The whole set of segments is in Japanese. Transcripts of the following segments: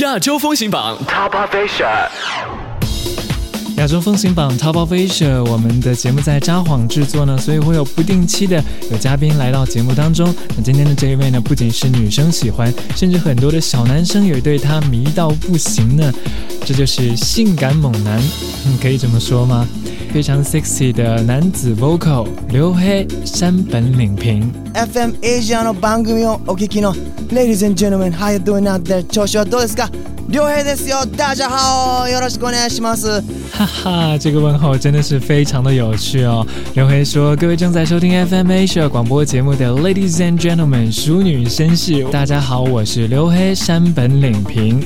亚洲风行榜 Top of Asia。亚洲风行榜 Top of Asia，我们的节目在札幌制作呢，所以会有不定期的有嘉宾来到节目当中。那今天的这一位呢，不仅是女生喜欢，甚至很多的小男生也对他迷到不行呢。这就是性感猛男，你，可以这么说吗？非常 sexy 的男子 vocal 刘黑山本领平。 FM エイジアの番組をお聞きの Ladies and gentlemen, how you doing out there? 調子はどうですか良平ですよ大家好よろしくお願いします哈哈，这个问候真的是非常的有趣哦。刘黑说：“各位正在收听 FM Asia 广播节目的 Ladies and Gentlemen，淑女绅士，大家好，我是刘黑山本领平。”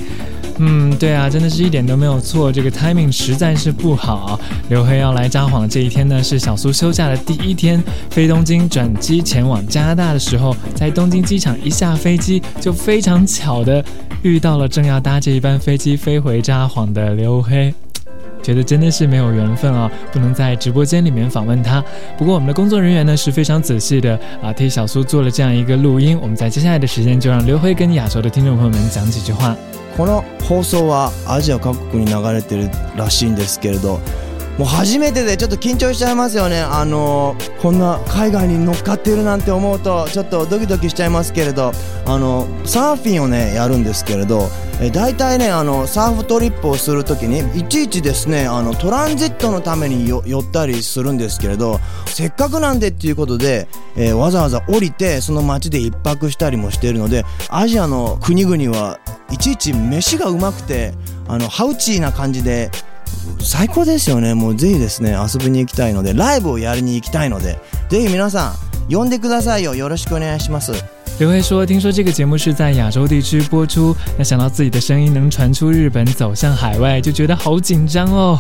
嗯，对啊，真的是一点都没有错，这个 timing 实在是不好。刘黑要来札幌的这一天呢，是小苏休假的第一天，飞东京转机前往加拿大的时候，在东京机场一下飞机，就非常巧的遇到了正要搭这一班飞机飞回札幌的刘黑。觉得真的是没有缘分啊，不能在直播间里面访问他。不过我们的工作人员呢是非常仔细的啊，替小苏做了这样一个录音。我们在接下来的时间就让刘辉跟亚洲的听众朋友们讲几句话。この放送はアジア各国に流れてるらしいんですけれどもう初めてでちょっと緊張しちゃいますよね。あのこんな海外に乗っかってるなんて思うとちょっとドキドキしちゃいますけれどあのサーフィンをねやるんですけれどえ大体ねあのサーフトリップをするときにいちいちですねあのトランジットのために寄ったりするんですけれどせっかくなんでっていうことで、えーわざわざ降りてその街で一泊したりもしているのでアジアの国々はいちいち飯がうまくてあのハウチーな感じで最高ですよね。もうぜひですね遊びに行きたいのでライブをやりに行きたいのでぜひ皆さん呼んでくださいよ。よろしくお願いします。刘黑说：“听说这个节目是在亚洲地区播出，那想到自己的声音能传出日本，走向海外，就觉得好紧张哦。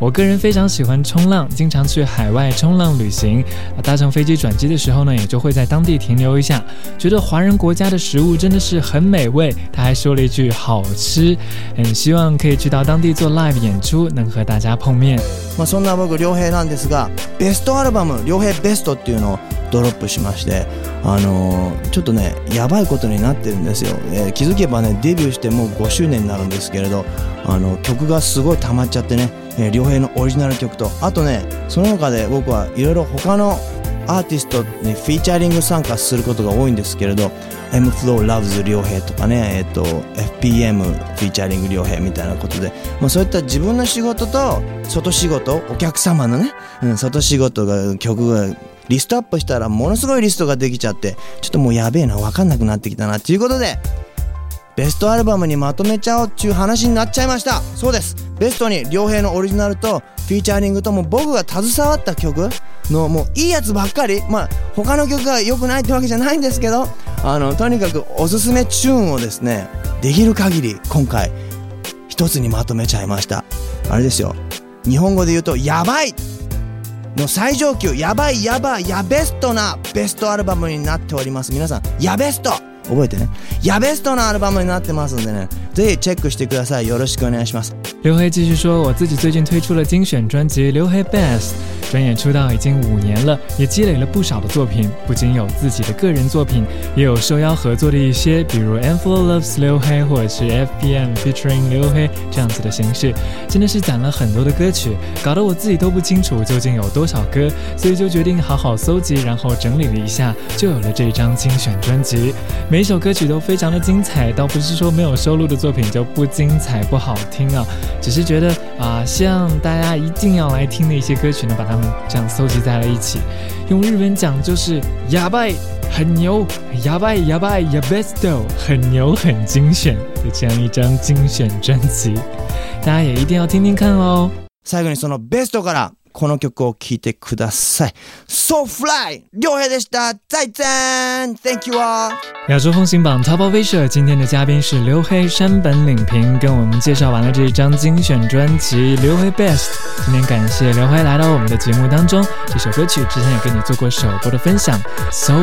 我个人非常喜欢冲浪，经常去海外冲浪旅行。啊，搭乘飞机转机的时候呢，也就会在当地停留一下。觉得华人国家的食物真的是很美味。他还说了一句好吃，很希望可以去到当地做 live 演出，能和大家碰面。まあ、そんな僕良平なんですがベストアルバム「良平ベスト」っていうのをドロップしましてあのーちょっと ねやばいことになってるんですよ、えー気づけばねデビューしてもう5周年になるんですけれどあの曲がすごい溜まっちゃってね、えー良平のオリジナル曲とあとねその中で僕はいろいろ他のアーティストにフィーチャリング参加することが多いんですけれど M Flow Loves 良平とかね、えっと FPM フィーチャリング良平みたいなことで、まあ、そういった自分の仕事と外仕事お客様のね、うん、外仕事が曲がリストアップしたらものすごいリストができちゃってちょっともうやべえな分かんなくなってきたなということでベストアルバムにまとめちゃおうっていう話になっちゃいました。そうです。ベストに良平のオリジナルとフィーチャリングとも僕が携わった曲のもういいやつばっかり。まあ他の曲が良くないってわけじゃないんですけどあのとにかくおすすめチューンをですねできる限り今回一つにまとめちゃいました。あれですよ。日本語で言うとやばい！の最上級やばいやばいやベストなベストアルバムになっております。皆さんやベスト。覚えてね。やベストなアルバムになってますんでね。ぜひチェックしてください。よろしくお願いします。刘黑继续说：“我自己最近推出了精选专辑《刘黑 Best》，转眼出道已经五年了，也积累了不少的作品。不仅有自己的个人作品，也有受邀合作的一些，比如 M Flow Loves 刘黑或者是 FPM featuring 刘黑这样子的形式，真的是攒了很多的歌曲，搞得我自己都不清楚究竟有多少歌，所以就决定好好搜集，然后整理了一下，就有了这张精选专辑。每一首歌曲都非常的精彩，倒不是说没有收录的作品就不精彩不好听啊。”只是觉得啊，希望大家一定要来听的一些歌曲呢，把它们这样搜集在了一起。用日文讲就是“哑巴”，很牛，“哑巴哑巴哑 besto”，很牛很精选的这样一张精选专辑，大家也一定要听听看哦。最後にそのベストから この曲を聴いてください So Fly 良平でした再见 Thank you 啊亚洲风行榜 Top of Asia，今天的嘉宾是刘黑山本领平，跟我们介绍完了这一张精选专辑《刘黑 Best》。今天感谢刘黑来到我们的节目当中，这首歌曲之前也跟你做过首播的分享，So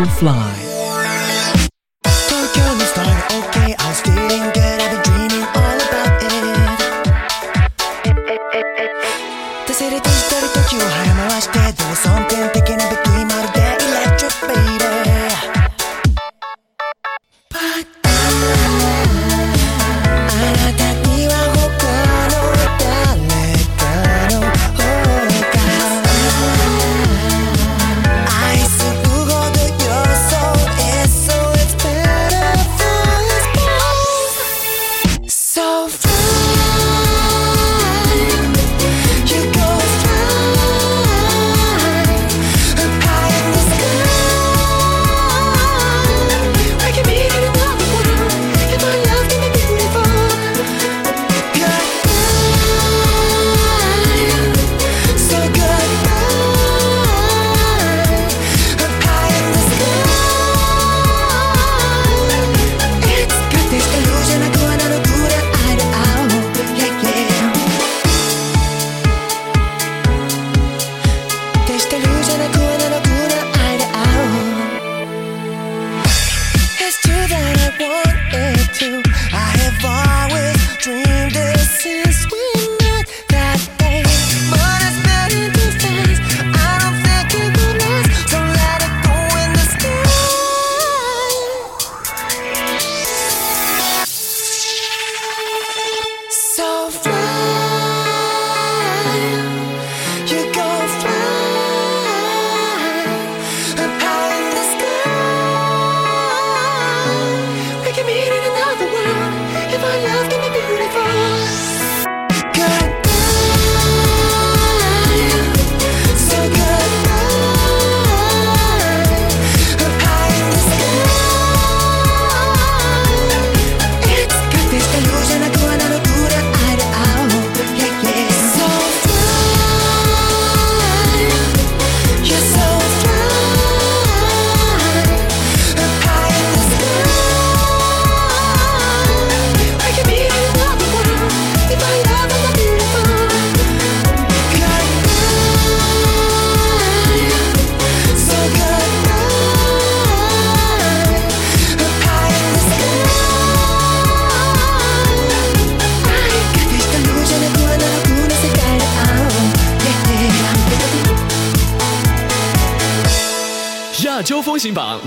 亚洲风行榜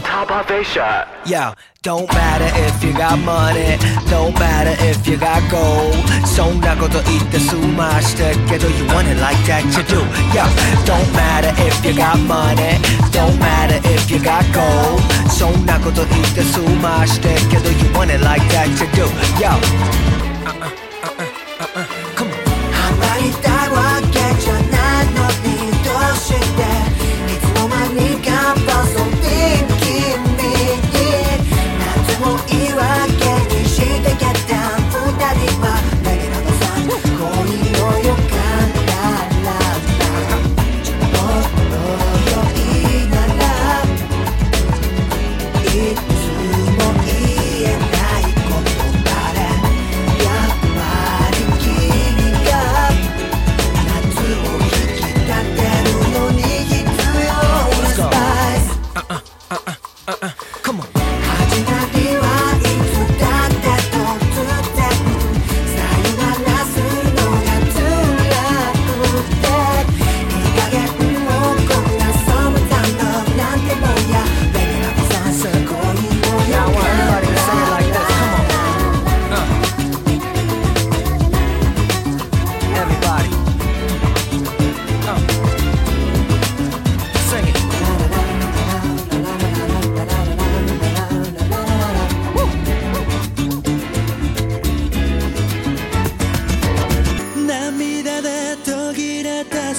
don't matter if you got money, don't matter if you got gold. So 나고도 이때 숨마시다 깨도 you want it like that you do. Yeah, don't matter if you got money, don't matter if you got gold. So 나고도 이때 숨마시다 깨도 you want it like that you do. Yeah. Uh-uh, uh-uh.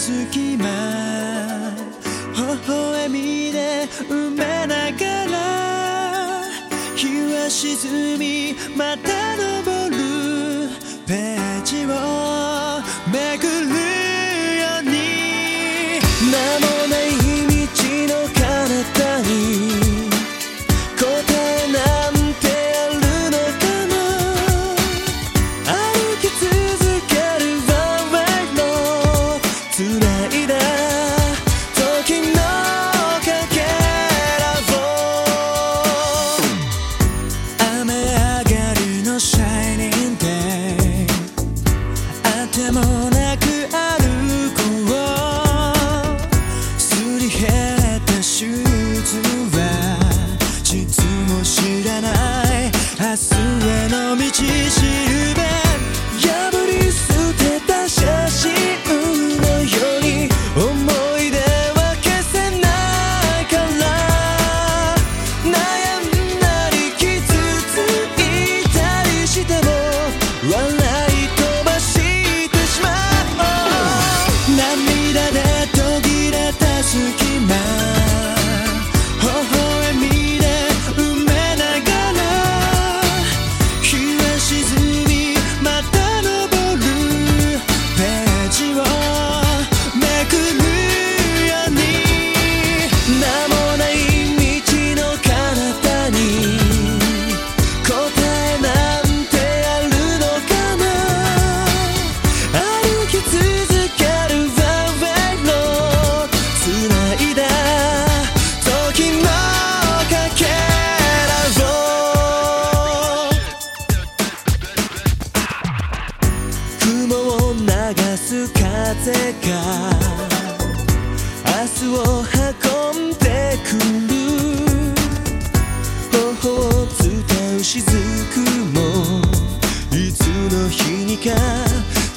隙間微笑みで埋めながら日は沈みまた昇る。ページを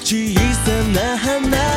小さな花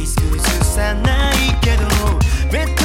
カーフェイス崩さないけど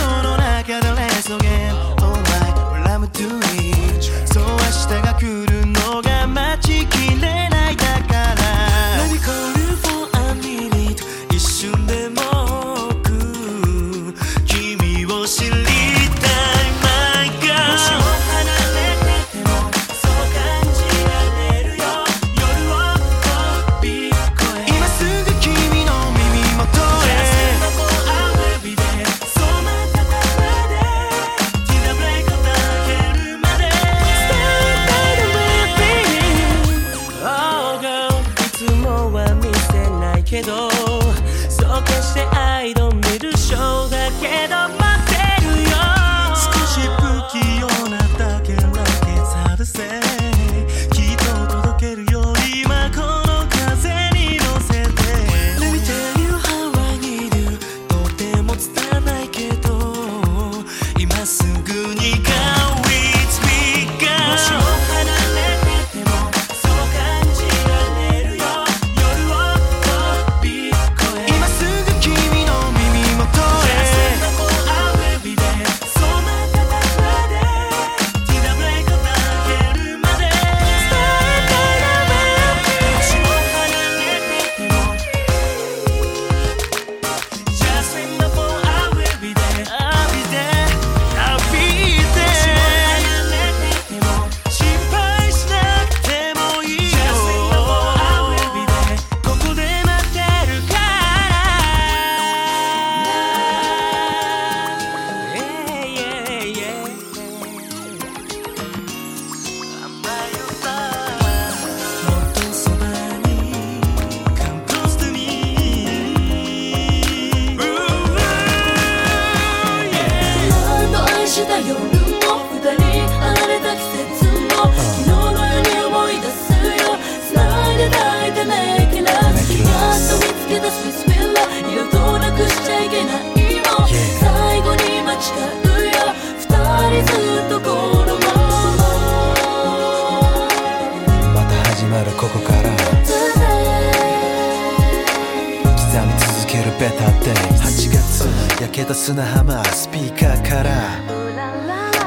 砂浜スピーカーから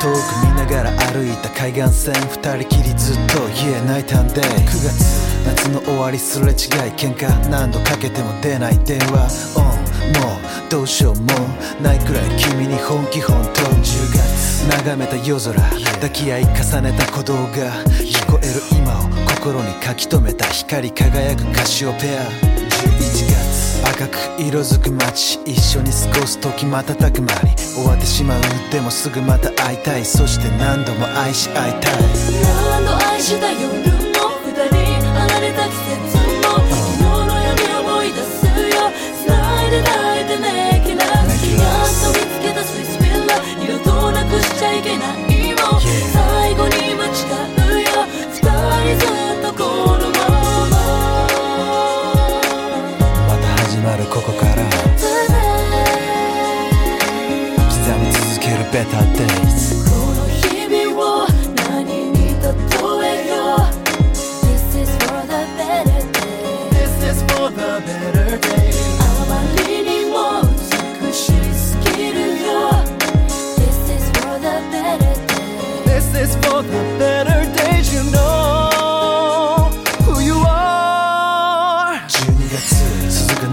遠く見ながら歩いた海岸線二人きりずっと言えないたんで9月夏の終わりすれ違い喧嘩何度かけても出ない電話オンもうどうしようもないくらい君に本気本当10月眺めた夜空抱き合い重ねた鼓動が聞こえる今を心に書き留めた光り輝くカシオペア。11月赤く色づく街一緒に過ごす時瞬く間に終わってしまうでもすぐまた会いたい。そして何度も愛し合いたい。何度愛したよ。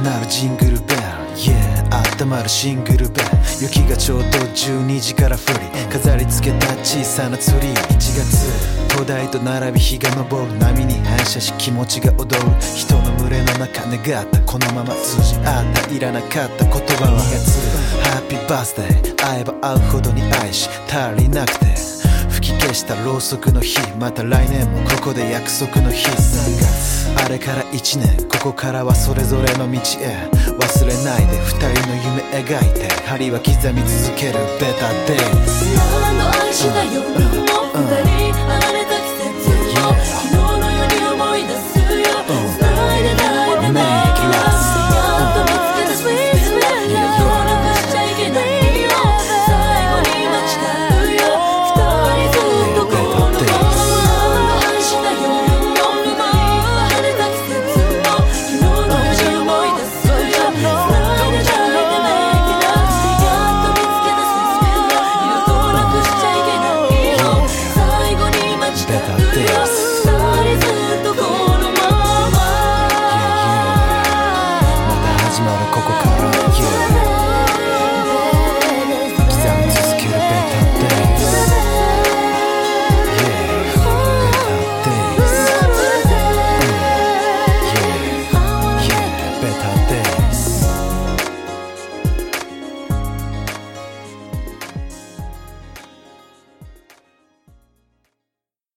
鳴るジングルベル Yeah 温まるシングルベル雪がちょうど12時から降り飾り付けた小さなツリー。1月灯台と並び日が昇る。波に反射し気持ちが踊る。人の群れの中願った。このまま通じ合った。いらなかった言葉は2月ハッピーバースデー会えば会うほどに愛し足りなくて。吹き消したろうそくの火また来年もここで約束の日。3月あれから1年。ここからはそれぞれの道へ。忘れないで二人の夢描いて。針は刻み続けるベターデイ何度愛した夜